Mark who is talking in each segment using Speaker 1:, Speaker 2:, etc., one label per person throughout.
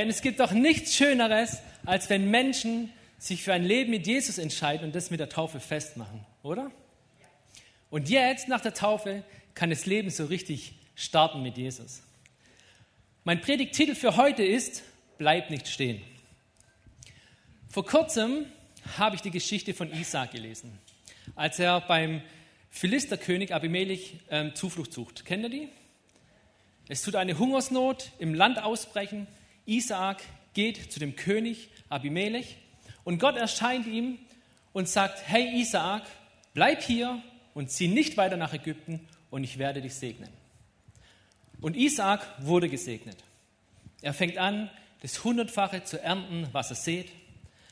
Speaker 1: Und es gibt doch nichts Schöneres, als wenn Menschen sich für ein Leben mit Jesus entscheiden und das mit der Taufe festmachen, oder? Und jetzt, nach der Taufe, kann das Leben so richtig starten mit Jesus. Mein Predigttitel für heute ist, bleib nicht stehen. Vor kurzem habe ich die Geschichte von Isaac gelesen, als er beim Philisterkönig Abimelech ähm, Zuflucht sucht. Kennt ihr die? Es tut eine Hungersnot im Land ausbrechen. Isaac geht zu dem König Abimelech und Gott erscheint ihm und sagt, hey Isaac, bleib hier und zieh nicht weiter nach Ägypten und ich werde dich segnen. Und Isaac wurde gesegnet. Er fängt an, das Hundertfache zu ernten, was er sät.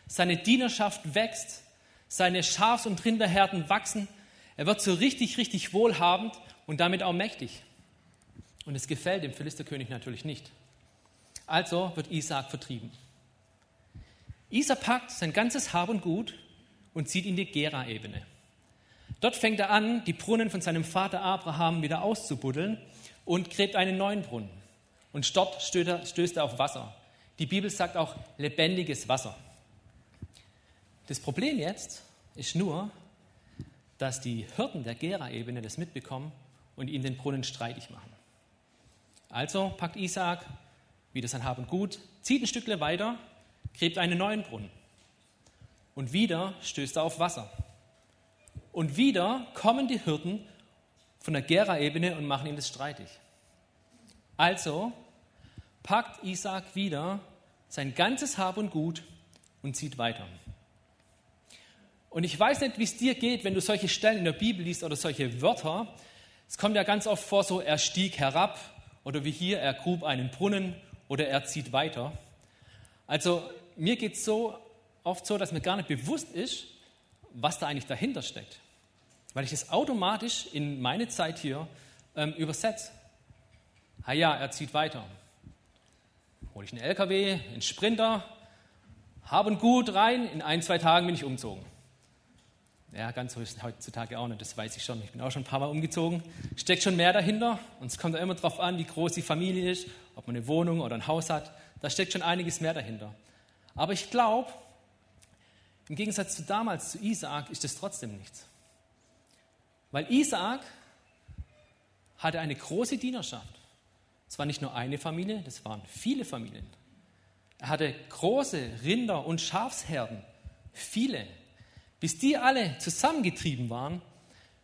Speaker 1: Seine Dienerschaft wächst, seine Schafs- und Rinderherden wachsen. Er wird so richtig, richtig wohlhabend und damit auch mächtig. Und es gefällt dem Philisterkönig natürlich nicht. Also wird Isaac vertrieben. Isaac packt sein ganzes Hab und Gut und zieht in die Gera-Ebene. Dort fängt er an, die Brunnen von seinem Vater Abraham wieder auszubuddeln und gräbt einen neuen Brunnen. Und dort stößt er auf Wasser. Die Bibel sagt auch lebendiges Wasser. Das Problem jetzt ist nur, dass die Hirten der Gera-Ebene das mitbekommen und ihn den Brunnen streitig machen. Also packt Wieder sein Hab und Gut, zieht ein Stückle weiter, gräbt einen neuen Brunnen. Und wieder stößt er auf Wasser. Und wieder kommen die Hirten von der Gera-Ebene und machen ihm das streitig. Also packt Isaac wieder sein ganzes Hab und Gut und zieht weiter. Und ich weiß nicht, wie es dir geht, wenn du solche Stellen in der Bibel liest oder solche Wörter. Es kommt ja ganz oft vor, so er stieg herab oder wie hier, er grub einen Brunnen oder er zieht weiter. Also mir geht es so oft so, dass mir gar nicht bewusst ist, was da eigentlich dahinter steckt. Weil ich es automatisch in meine Zeit hier ähm, übersetze. Ah ja, er zieht weiter. Hole ich einen LKW, einen Sprinter, haben gut rein, in ein, zwei Tagen bin ich umzogen. Ja, ganz so ist es heutzutage auch nicht, das weiß ich schon. Ich bin auch schon ein paar Mal umgezogen. Steckt schon mehr dahinter und es kommt immer darauf an, wie groß die Familie ist, ob man eine Wohnung oder ein Haus hat. Da steckt schon einiges mehr dahinter. Aber ich glaube, im Gegensatz zu damals, zu Isaak, ist das trotzdem nichts. Weil Isaak hatte eine große Dienerschaft. Es war nicht nur eine Familie, das waren viele Familien. Er hatte große Rinder- und Schafsherden, viele. Bis die alle zusammengetrieben waren,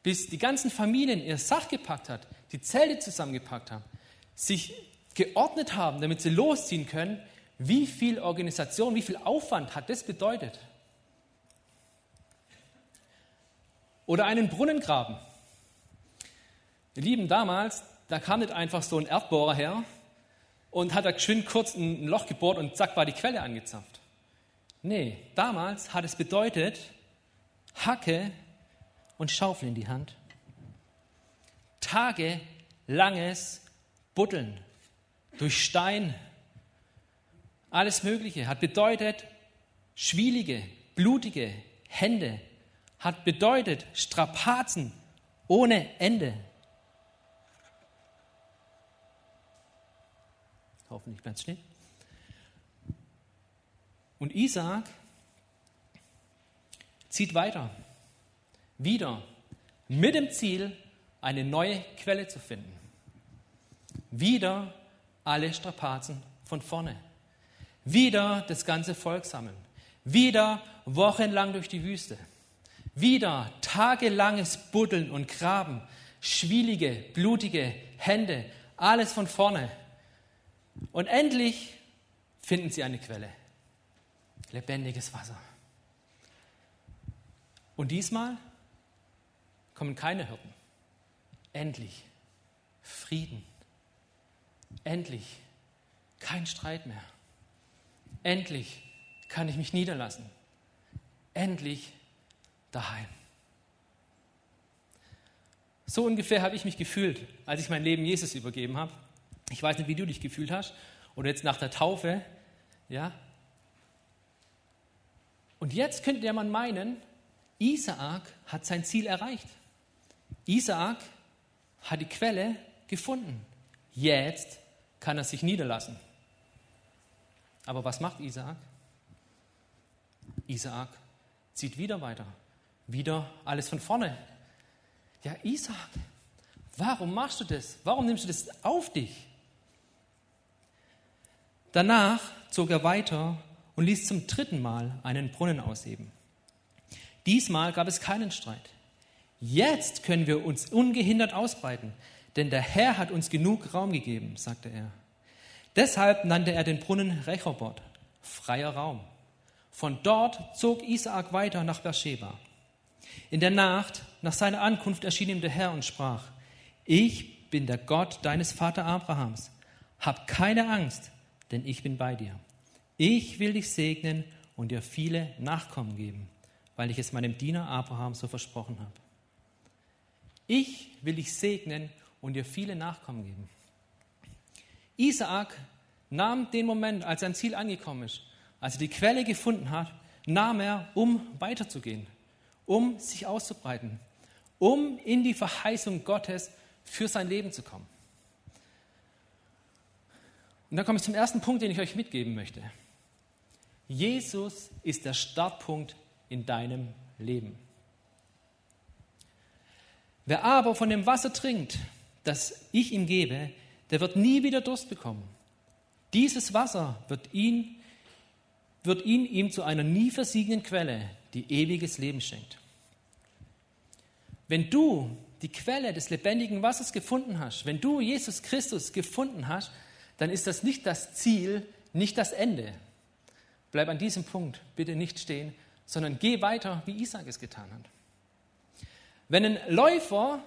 Speaker 1: bis die ganzen Familien ihr Sach gepackt hat, die Zelte zusammengepackt haben, sich geordnet haben, damit sie losziehen können, wie viel Organisation, wie viel Aufwand hat das bedeutet? Oder einen Brunnen graben. Ihr Lieben, damals, da kam nicht einfach so ein Erdbohrer her und hat da geschwind kurz ein Loch gebohrt und zack war die Quelle angezapft. Nee, damals hat es bedeutet, Hacke und Schaufel in die Hand. Tagelanges Buddeln durch Stein, alles Mögliche, hat bedeutet schwielige, blutige Hände, hat bedeutet Strapazen ohne Ende. Hoffentlich bleibt es stehen. Und Isaac zieht weiter, wieder mit dem Ziel, eine neue Quelle zu finden. Wieder alle Strapazen von vorne. Wieder das ganze Volk sammeln. Wieder wochenlang durch die Wüste. Wieder tagelanges Buddeln und Graben. Schwielige, blutige Hände. Alles von vorne. Und endlich finden sie eine Quelle. Lebendiges Wasser. Und diesmal kommen keine Hirten. Endlich Frieden. Endlich kein Streit mehr. Endlich kann ich mich niederlassen. Endlich daheim. So ungefähr habe ich mich gefühlt, als ich mein Leben Jesus übergeben habe. Ich weiß nicht, wie du dich gefühlt hast oder jetzt nach der Taufe, ja. Und jetzt könnte man meinen, Isaak hat sein Ziel erreicht. Isaak hat die Quelle gefunden. Jetzt kann er sich niederlassen. Aber was macht Isaak? Isaak zieht wieder weiter. Wieder alles von vorne. Ja, Isaak, warum machst du das? Warum nimmst du das auf dich? Danach zog er weiter und ließ zum dritten Mal einen Brunnen ausheben. Diesmal gab es keinen Streit. Jetzt können wir uns ungehindert ausbreiten, denn der Herr hat uns genug Raum gegeben, sagte er. Deshalb nannte er den Brunnen Rechobot, freier Raum. Von dort zog Isaak weiter nach Beersheba. In der Nacht nach seiner Ankunft erschien ihm der Herr und sprach, ich bin der Gott deines Vater Abrahams. Hab keine Angst, denn ich bin bei dir. Ich will dich segnen und dir viele Nachkommen geben, weil ich es meinem Diener Abraham so versprochen habe. Ich will dich segnen und dir viele Nachkommen geben. Isaak nahm den Moment, als sein Ziel angekommen ist, als er die Quelle gefunden hat, nahm er, um weiterzugehen, um sich auszubreiten, um in die Verheißung Gottes für sein Leben zu kommen. Und dann komme ich zum ersten Punkt, den ich euch mitgeben möchte. Jesus ist der Startpunkt in deinem Leben. Wer aber von dem Wasser trinkt, das ich ihm gebe, der wird nie wieder Durst bekommen. Dieses Wasser wird ihn, wird ihn ihm zu einer nie versiegenden Quelle, die ewiges Leben schenkt. Wenn du die Quelle des lebendigen Wassers gefunden hast, wenn du Jesus Christus gefunden hast, dann ist das nicht das Ziel, nicht das Ende. Bleib an diesem Punkt bitte nicht stehen, sondern geh weiter, wie Isaac es getan hat. Wenn ein Läufer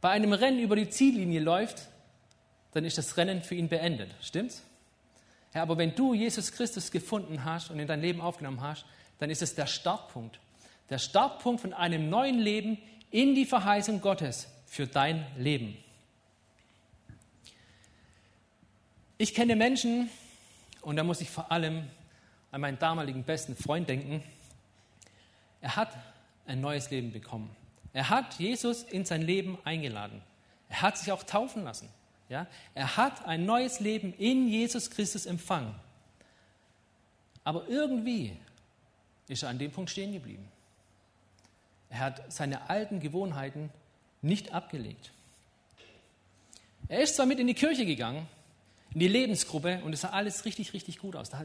Speaker 1: bei einem Rennen über die Ziellinie läuft, dann ist das Rennen für ihn beendet. Stimmt's? Ja, aber wenn du Jesus Christus gefunden hast und in dein Leben aufgenommen hast, dann ist es der Startpunkt. Der Startpunkt von einem neuen Leben in die Verheißung Gottes für dein Leben. Ich kenne Menschen, und da muss ich vor allem an meinen damaligen besten Freund denken. Er hat ein neues Leben bekommen. Er hat Jesus in sein Leben eingeladen. Er hat sich auch taufen lassen. Ja? Er hat ein neues Leben in Jesus Christus empfangen. Aber irgendwie ist er an dem Punkt stehen geblieben. Er hat seine alten Gewohnheiten nicht abgelegt. Er ist zwar mit in die Kirche gegangen, in die Lebensgruppe und es sah alles richtig, richtig gut aus. Da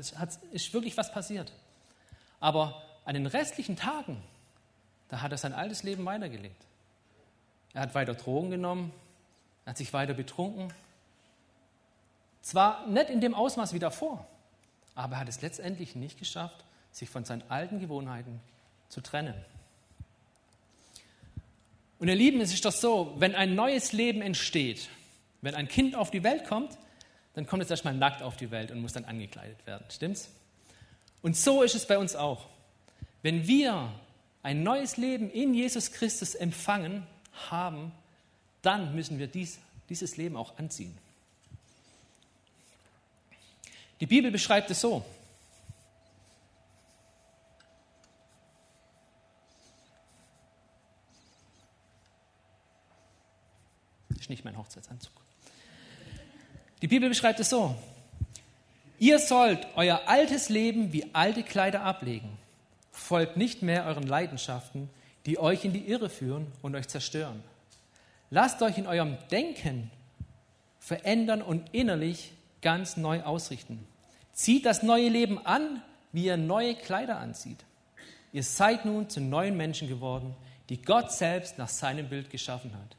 Speaker 1: ist wirklich was passiert. Aber an den restlichen Tagen, da hat er sein altes Leben weitergelebt. Er hat weiter Drogen genommen, er hat sich weiter betrunken. Zwar nicht in dem Ausmaß wie davor, aber er hat es letztendlich nicht geschafft, sich von seinen alten Gewohnheiten zu trennen. Und ihr Lieben, es ist doch so, wenn ein neues Leben entsteht, wenn ein Kind auf die Welt kommt, dann kommt es erstmal nackt auf die Welt und muss dann angekleidet werden. Stimmt's? Und so ist es bei uns auch. Wenn wir ein neues Leben in Jesus Christus empfangen haben, dann müssen wir dies, dieses Leben auch anziehen. Die Bibel beschreibt es so. Das ist nicht mein Hochzeitsanzug. Die Bibel beschreibt es so. Ihr sollt euer altes Leben wie alte Kleider ablegen. Folgt nicht mehr euren Leidenschaften, die euch in die Irre führen und euch zerstören. Lasst euch in eurem Denken verändern und innerlich ganz neu ausrichten. Zieht das neue Leben an, wie ihr neue Kleider anzieht. Ihr seid nun zu neuen Menschen geworden, die Gott selbst nach seinem Bild geschaffen hat.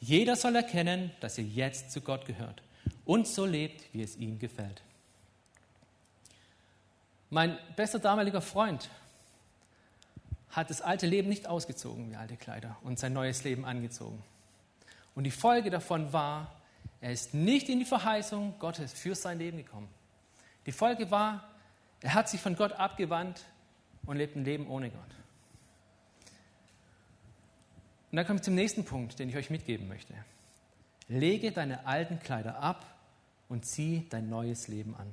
Speaker 1: Jeder soll erkennen, dass ihr jetzt zu Gott gehört und so lebt, wie es ihm gefällt. Mein bester damaliger Freund hat das alte Leben nicht ausgezogen wie alte Kleider und sein neues Leben angezogen. Und die Folge davon war, er ist nicht in die Verheißung Gottes für sein Leben gekommen. Die Folge war, er hat sich von Gott abgewandt und lebt ein Leben ohne Gott. Und dann komme ich zum nächsten Punkt, den ich euch mitgeben möchte. Lege deine alten Kleider ab und zieh dein neues Leben an.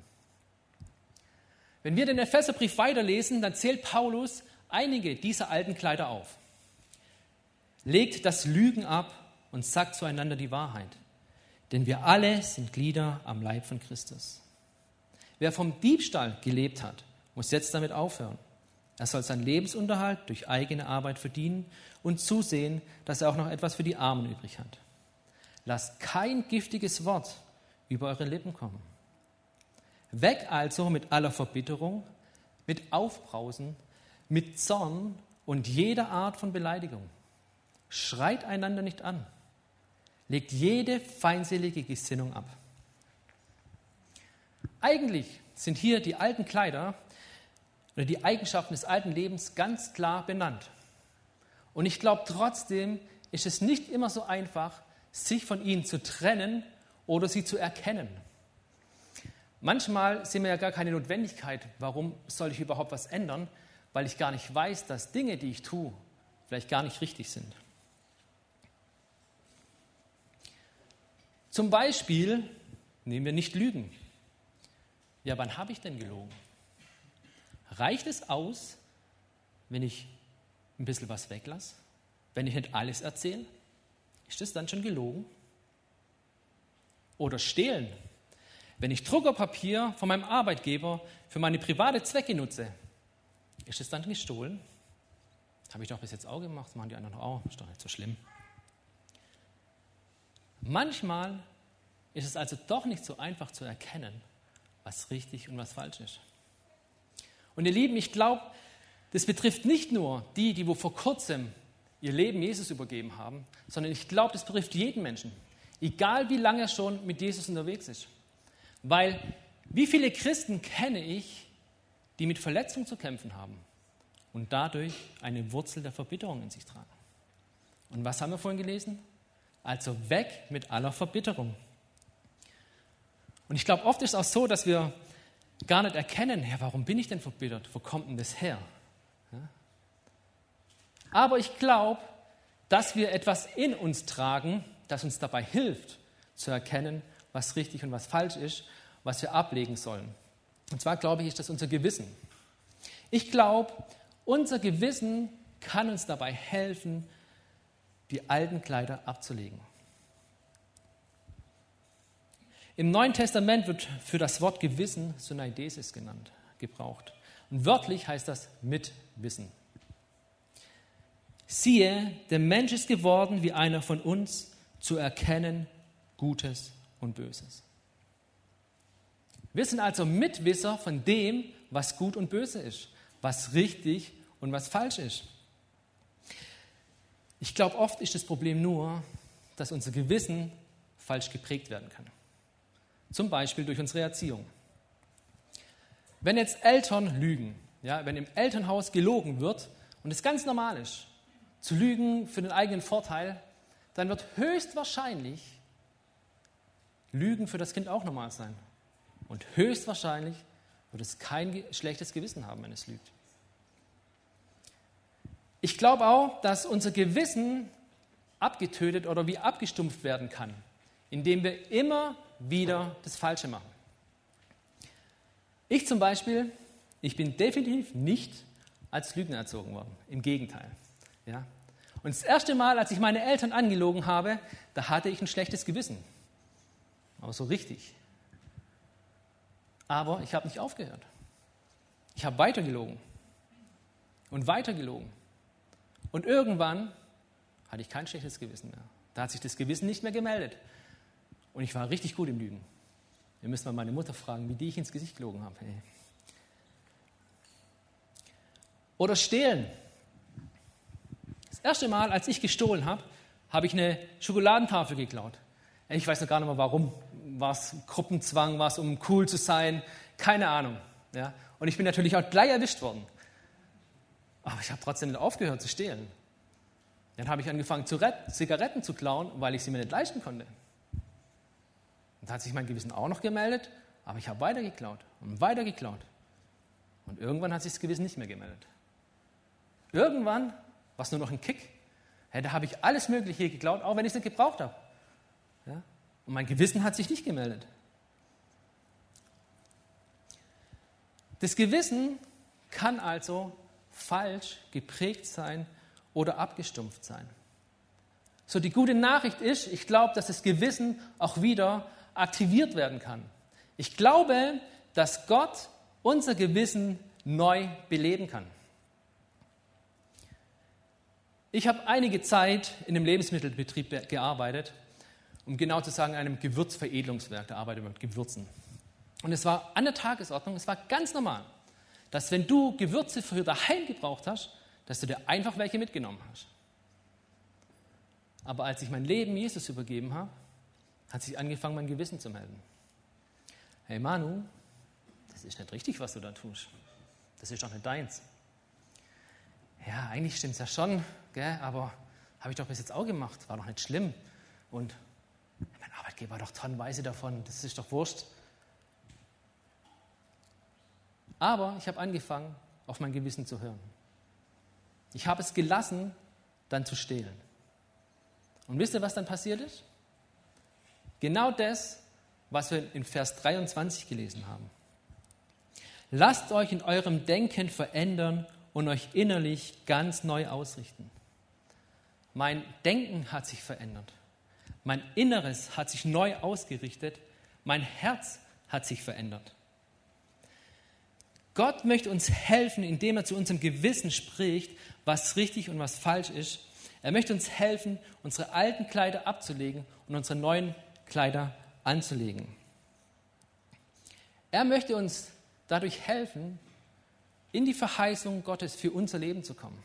Speaker 1: Wenn wir den Epheserbrief weiterlesen, dann zählt Paulus einige dieser alten Kleider auf. Legt das Lügen ab und sagt zueinander die Wahrheit. Denn wir alle sind Glieder am Leib von Christus. Wer vom Diebstahl gelebt hat, muss jetzt damit aufhören. Er soll seinen Lebensunterhalt durch eigene Arbeit verdienen und zusehen, dass er auch noch etwas für die Armen übrig hat. Lasst kein giftiges Wort über eure Lippen kommen. Weg also mit aller Verbitterung, mit Aufbrausen, mit Zorn und jeder Art von Beleidigung. Schreit einander nicht an. Legt jede feindselige Gesinnung ab. Eigentlich sind hier die alten Kleider oder die Eigenschaften des alten Lebens ganz klar benannt. Und ich glaube trotzdem ist es nicht immer so einfach, sich von ihnen zu trennen oder sie zu erkennen. Manchmal sehen wir ja gar keine Notwendigkeit, warum soll ich überhaupt was ändern, weil ich gar nicht weiß, dass Dinge, die ich tue, vielleicht gar nicht richtig sind. Zum Beispiel nehmen wir nicht Lügen. Ja, wann habe ich denn gelogen? Reicht es aus, wenn ich ein bisschen was weglasse? Wenn ich nicht alles erzähle? Ist das dann schon gelogen? Oder stehlen? Wenn ich Druckerpapier von meinem Arbeitgeber für meine private Zwecke nutze, ist es dann gestohlen? Habe ich doch bis jetzt auch gemacht, das machen die anderen auch, ist doch nicht so schlimm. Manchmal ist es also doch nicht so einfach zu erkennen, was richtig und was falsch ist. Und ihr Lieben, ich glaube, das betrifft nicht nur die, die wo vor kurzem ihr Leben Jesus übergeben haben, sondern ich glaube, das betrifft jeden Menschen, egal wie lange er schon mit Jesus unterwegs ist. Weil wie viele Christen kenne ich, die mit Verletzungen zu kämpfen haben und dadurch eine Wurzel der Verbitterung in sich tragen? Und was haben wir vorhin gelesen? Also weg mit aller Verbitterung. Und ich glaube, oft ist es auch so, dass wir gar nicht erkennen, ja, warum bin ich denn verbittert? Wo kommt denn das her? Ja? Aber ich glaube, dass wir etwas in uns tragen, das uns dabei hilft, zu erkennen, was richtig und was falsch ist, was wir ablegen sollen. Und zwar glaube ich, ist das unser Gewissen. Ich glaube, unser Gewissen kann uns dabei helfen, die alten Kleider abzulegen. Im Neuen Testament wird für das Wort Gewissen Synaidesis genannt, gebraucht. Und wörtlich heißt das mit Wissen. Siehe, der Mensch ist geworden wie einer von uns, zu erkennen Gutes und Böses. Wir sind also Mitwisser von dem, was gut und böse ist, was richtig und was falsch ist. Ich glaube, oft ist das Problem nur, dass unser Gewissen falsch geprägt werden kann. Zum Beispiel durch unsere Erziehung. Wenn jetzt Eltern lügen, ja, wenn im Elternhaus gelogen wird und es ganz normal ist, zu lügen für den eigenen Vorteil, dann wird höchstwahrscheinlich Lügen für das Kind auch normal sein. Und höchstwahrscheinlich wird es kein schlechtes Gewissen haben, wenn es lügt. Ich glaube auch, dass unser Gewissen abgetötet oder wie abgestumpft werden kann, indem wir immer wieder das Falsche machen. Ich zum Beispiel, ich bin definitiv nicht als Lügner erzogen worden. Im Gegenteil. Ja? Und das erste Mal, als ich meine Eltern angelogen habe, da hatte ich ein schlechtes Gewissen. Aber so richtig. Aber ich habe nicht aufgehört. Ich habe weitergelogen. Und weitergelogen. Und irgendwann hatte ich kein schlechtes Gewissen mehr. Da hat sich das Gewissen nicht mehr gemeldet. Und ich war richtig gut im Lügen. Ihr müsst mal meine Mutter fragen, wie die ich ins Gesicht gelogen habe. Hey. Oder stehlen. Das erste Mal, als ich gestohlen habe, habe ich eine Schokoladentafel geklaut. Ich weiß noch gar nicht mehr warum. War es Gruppenzwang, war es um cool zu sein? Keine Ahnung. Ja? Und ich bin natürlich auch gleich erwischt worden. Aber ich habe trotzdem nicht aufgehört zu stehlen. Dann habe ich angefangen, Zigaretten zu klauen, weil ich sie mir nicht leisten konnte. Und da hat sich mein Gewissen auch noch gemeldet, aber ich habe weiter geklaut und weiter geklaut. Und irgendwann hat sich das Gewissen nicht mehr gemeldet. Irgendwann war es nur noch ein Kick. Ja, da habe ich alles Mögliche geklaut, auch wenn ich es nicht gebraucht habe. Und mein Gewissen hat sich nicht gemeldet. Das Gewissen kann also falsch geprägt sein oder abgestumpft sein. So, die gute Nachricht ist, ich glaube, dass das Gewissen auch wieder aktiviert werden kann. Ich glaube, dass Gott unser Gewissen neu beleben kann. Ich habe einige Zeit in einem Lebensmittelbetrieb gearbeitet, um genau zu sagen, in einem Gewürzveredelungswerk, da arbeitet man mit Gewürzen. Und es war an der Tagesordnung, es war ganz normal, dass wenn du Gewürze für daheim gebraucht hast, dass du dir einfach welche mitgenommen hast. Aber als ich mein Leben Jesus übergeben habe, hat sich angefangen, mein Gewissen zu melden. Hey Manu, das ist nicht richtig, was du da tust. Das ist doch nicht deins. Ja, eigentlich stimmt es ja schon, gell? aber habe ich doch bis jetzt auch gemacht, war doch nicht schlimm. Und Arbeitgeber hat doch tonnenweise davon, das ist doch wurscht. Aber ich habe angefangen, auf mein Gewissen zu hören. Ich habe es gelassen, dann zu stehlen. Und wisst ihr, was dann passiert ist? Genau das, was wir in Vers 23 gelesen haben. Lasst euch in eurem Denken verändern und euch innerlich ganz neu ausrichten. Mein Denken hat sich verändert. Mein Inneres hat sich neu ausgerichtet. Mein Herz hat sich verändert. Gott möchte uns helfen, indem er zu unserem Gewissen spricht, was richtig und was falsch ist. Er möchte uns helfen, unsere alten Kleider abzulegen und unsere neuen Kleider anzulegen. Er möchte uns dadurch helfen, in die Verheißung Gottes für unser Leben zu kommen.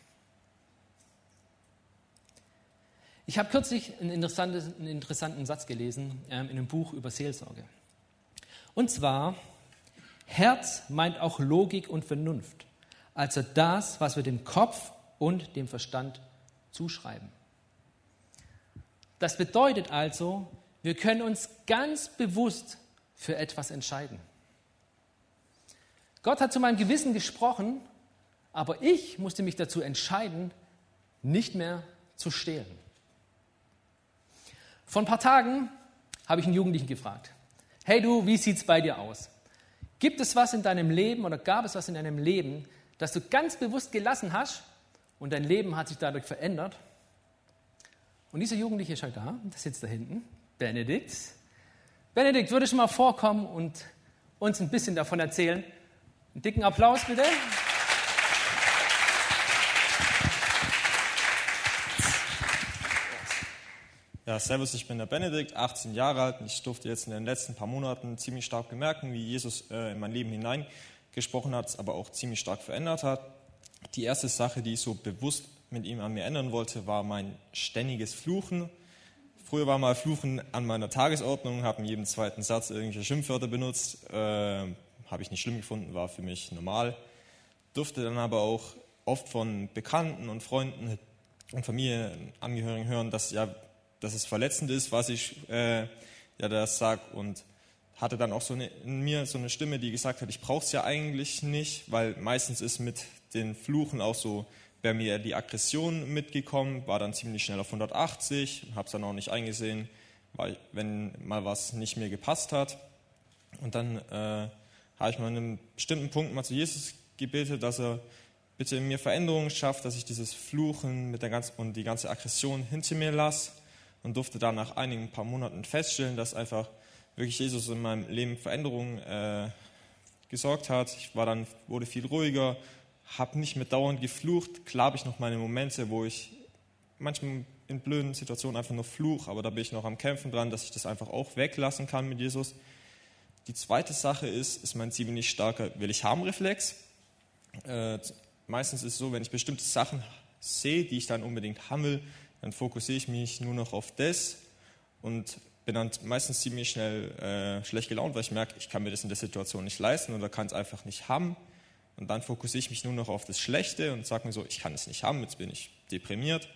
Speaker 1: Ich habe kürzlich einen interessanten, einen interessanten Satz gelesen ähm, in einem Buch über Seelsorge. Und zwar, Herz meint auch Logik und Vernunft, also das, was wir dem Kopf und dem Verstand zuschreiben. Das bedeutet also, wir können uns ganz bewusst für etwas entscheiden. Gott hat zu meinem Gewissen gesprochen, aber ich musste mich dazu entscheiden, nicht mehr zu stehlen. Vor ein paar Tagen habe ich einen Jugendlichen gefragt, hey du, wie sieht es bei dir aus? Gibt es was in deinem Leben oder gab es was in deinem Leben, das du ganz bewusst gelassen hast und dein Leben hat sich dadurch verändert? Und dieser Jugendliche ist halt da, der sitzt da hinten, Benedikt. Benedikt, würdest du mal vorkommen und uns ein bisschen davon erzählen, einen dicken Applaus bitte.
Speaker 2: Servus, ich bin der Benedikt, 18 Jahre alt und ich durfte jetzt in den letzten paar Monaten ziemlich stark bemerken, wie Jesus äh, in mein Leben hineingesprochen hat, aber auch ziemlich stark verändert hat. Die erste Sache, die ich so bewusst mit ihm an mir ändern wollte, war mein ständiges Fluchen. Früher war mal Fluchen an meiner Tagesordnung, habe in jedem zweiten Satz irgendwelche Schimpfwörter benutzt. Äh, habe ich nicht schlimm gefunden, war für mich normal. Durfte dann aber auch oft von Bekannten und Freunden und Familienangehörigen hören, dass, ja, dass es verletzend ist, was ich äh, ja das sage und hatte dann auch so eine, in mir so eine Stimme, die gesagt hat, ich brauche es ja eigentlich nicht, weil meistens ist mit den Fluchen auch so bei mir die Aggression mitgekommen, war dann ziemlich schnell auf 180, habe es dann auch nicht eingesehen, weil wenn mal was nicht mir gepasst hat. Und dann äh, habe ich mal an einem bestimmten Punkt mal zu Jesus gebetet, dass er bitte in mir Veränderungen schafft, dass ich dieses Fluchen mit der ganzen, und die ganze Aggression hinter mir lasse und durfte dann nach einigen paar Monaten feststellen, dass einfach wirklich Jesus in meinem Leben Veränderungen äh, gesorgt hat. Ich war dann, wurde viel ruhiger, habe nicht mehr dauernd geflucht. Klar habe ich noch meine Momente, wo ich manchmal in blöden Situationen einfach nur fluch, aber da bin ich noch am Kämpfen dran, dass ich das einfach auch weglassen kann mit Jesus. Die zweite Sache ist, ist mein ziemlich starker Will-ich-haben-Reflex. Äh, meistens ist es so, wenn ich bestimmte Sachen sehe, die ich dann unbedingt haben will, dann fokussiere ich mich nur noch auf das und bin dann meistens ziemlich schnell äh, schlecht gelaunt, weil ich merke, ich kann mir das in der Situation nicht leisten oder kann es einfach nicht haben. Und dann fokussiere ich mich nur noch auf das Schlechte und sage mir so, ich kann es nicht haben, jetzt bin ich deprimiert.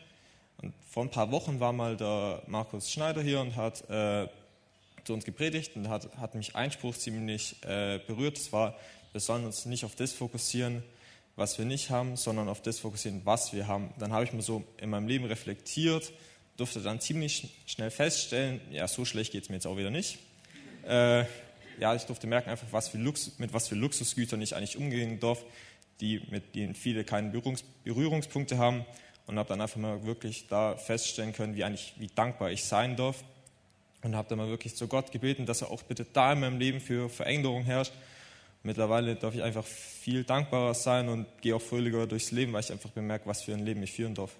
Speaker 2: Und vor ein paar Wochen war mal der Markus Schneider hier und hat äh, zu uns gepredigt und hat, hat mich Einspruch ziemlich äh, berührt. Das war, wir sollen uns nicht auf das fokussieren, was wir nicht haben, sondern auf das fokussieren, was wir haben. Dann habe ich mir so in meinem Leben reflektiert, durfte dann ziemlich schnell feststellen, ja, so schlecht geht es mir jetzt auch wieder nicht. Äh, ja, ich durfte merken einfach, was für Lux, mit was für Luxusgütern ich eigentlich umgehen darf, die, mit denen viele keine Berührungs, Berührungspunkte haben und habe dann einfach mal wirklich da feststellen können, wie eigentlich, wie dankbar ich sein darf und habe dann mal wirklich zu Gott gebeten, dass er auch bitte da in meinem Leben für Veränderung herrscht. Mittlerweile darf ich einfach viel dankbarer sein und gehe auch fröhlicher durchs Leben, weil ich einfach bemerke, was für ein Leben ich führen darf.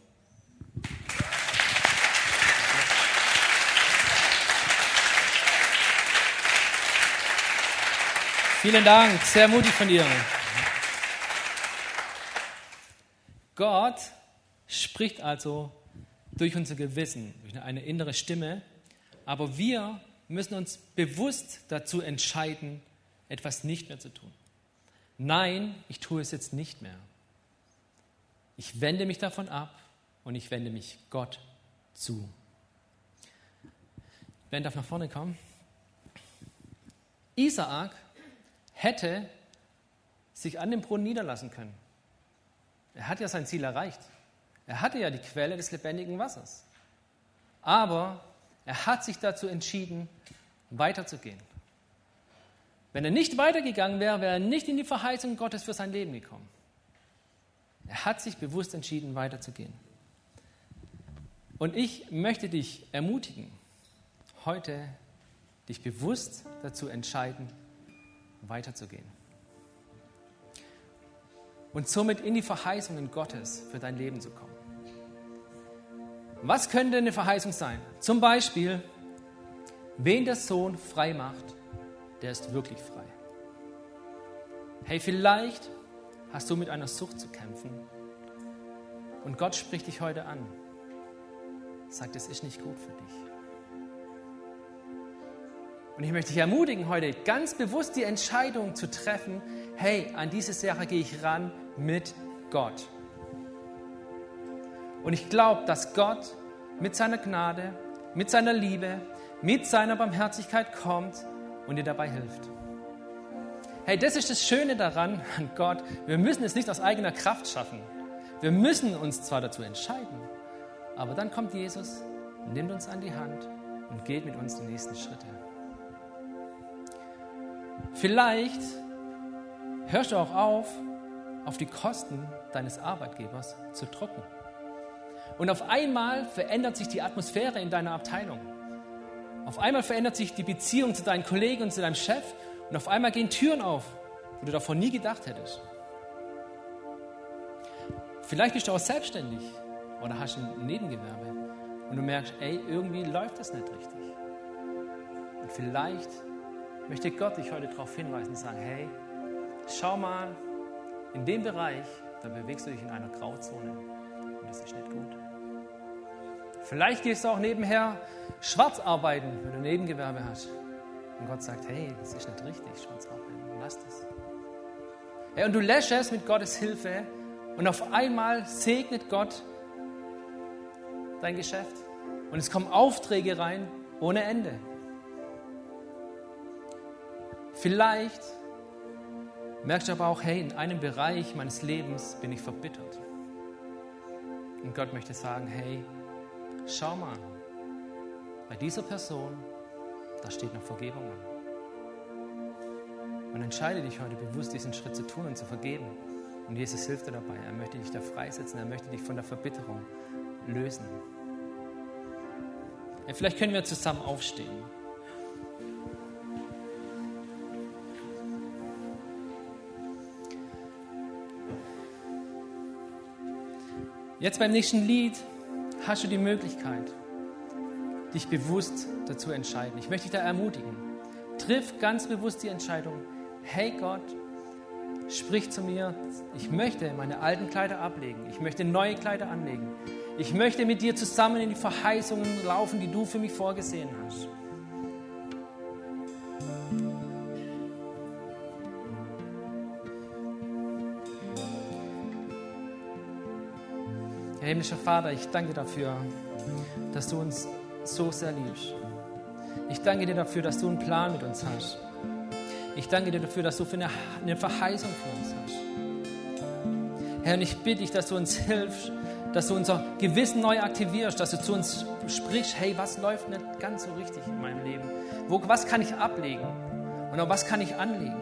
Speaker 1: Vielen Dank, sehr mutig von dir. Gott spricht also durch unser Gewissen, durch eine innere Stimme, aber wir müssen uns bewusst dazu entscheiden, etwas nicht mehr zu tun. Nein, ich tue es jetzt nicht mehr. Ich wende mich davon ab und ich wende mich Gott zu. Wer darf nach vorne kommen? Isaak hätte sich an dem Brunnen niederlassen können. Er hat ja sein Ziel erreicht. Er hatte ja die Quelle des lebendigen Wassers. Aber er hat sich dazu entschieden, weiterzugehen. Wenn er nicht weitergegangen wäre, wäre er nicht in die Verheißung Gottes für sein Leben gekommen. Er hat sich bewusst entschieden, weiterzugehen. Und ich möchte dich ermutigen, heute dich bewusst dazu entscheiden, weiterzugehen. Und somit in die Verheißungen Gottes für dein Leben zu kommen. Was könnte eine Verheißung sein? Zum Beispiel, wen der Sohn frei macht, der ist wirklich frei. Hey, vielleicht hast du mit einer Sucht zu kämpfen und Gott spricht dich heute an. Sagt, es ist nicht gut für dich. Und ich möchte dich ermutigen, heute ganz bewusst die Entscheidung zu treffen, hey, an diese Sache gehe ich ran mit Gott. Und ich glaube, dass Gott mit seiner Gnade, mit seiner Liebe, mit seiner Barmherzigkeit kommt und dir dabei hilft. Hey, das ist das Schöne daran an Gott. Wir müssen es nicht aus eigener Kraft schaffen. Wir müssen uns zwar dazu entscheiden, aber dann kommt Jesus, nimmt uns an die Hand und geht mit uns die nächsten Schritte. Vielleicht hörst du auch auf, auf die Kosten deines Arbeitgebers zu drucken. Und auf einmal verändert sich die Atmosphäre in deiner Abteilung. Auf einmal verändert sich die Beziehung zu deinen Kollegen und zu deinem Chef. Und auf einmal gehen Türen auf, wo du davon nie gedacht hättest. Vielleicht bist du auch selbstständig oder hast ein Nebengewerbe und du merkst, ey, irgendwie läuft das nicht richtig. Und vielleicht möchte Gott dich heute darauf hinweisen und sagen, hey, schau mal, in dem Bereich, da bewegst du dich in einer Grauzone und das ist nicht gut. Vielleicht gehst du auch nebenher schwarz arbeiten, wenn du Nebengewerbe hast. Und Gott sagt, hey, das ist nicht richtig, schwarz arbeiten, lass das. Hey, und du lässt es mit Gottes Hilfe und auf einmal segnet Gott dein Geschäft. Und es kommen Aufträge rein ohne Ende. Vielleicht merkst du aber auch, hey, in einem Bereich meines Lebens bin ich verbittert. Und Gott möchte sagen, hey, schau mal, bei dieser Person, da steht noch Vergebung an. Und entscheide dich heute bewusst, diesen Schritt zu tun und zu vergeben. Und Jesus hilft dir dabei. Er möchte dich da freisetzen. Er möchte dich von der Verbitterung lösen. Ja, vielleicht können wir zusammen aufstehen. Jetzt beim nächsten Lied hast du die Möglichkeit, dich bewusst dazu entscheiden. Ich möchte dich da ermutigen. Triff ganz bewusst die Entscheidung, hey Gott, sprich zu mir, ich möchte meine alten Kleider ablegen, ich möchte neue Kleider anlegen. Ich möchte mit dir zusammen in die Verheißungen laufen, die du für mich vorgesehen hast. Himmlischer Vater, ich danke dafür, dass du uns so sehr liebst. Ich danke dir dafür, dass du einen Plan mit uns hast. Ich danke dir dafür, dass du eine, eine Verheißung für uns hast. Herr, und ich bitte dich, dass du uns hilfst, dass du unser Gewissen neu aktivierst, dass du zu uns sprichst, hey, was läuft nicht ganz so richtig in meinem Leben? Wo, was kann ich ablegen? Und auf was kann ich anlegen?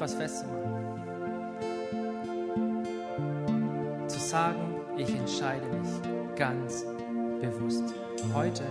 Speaker 1: etwas festzumachen. Zu sagen, ich entscheide mich ganz bewusst heute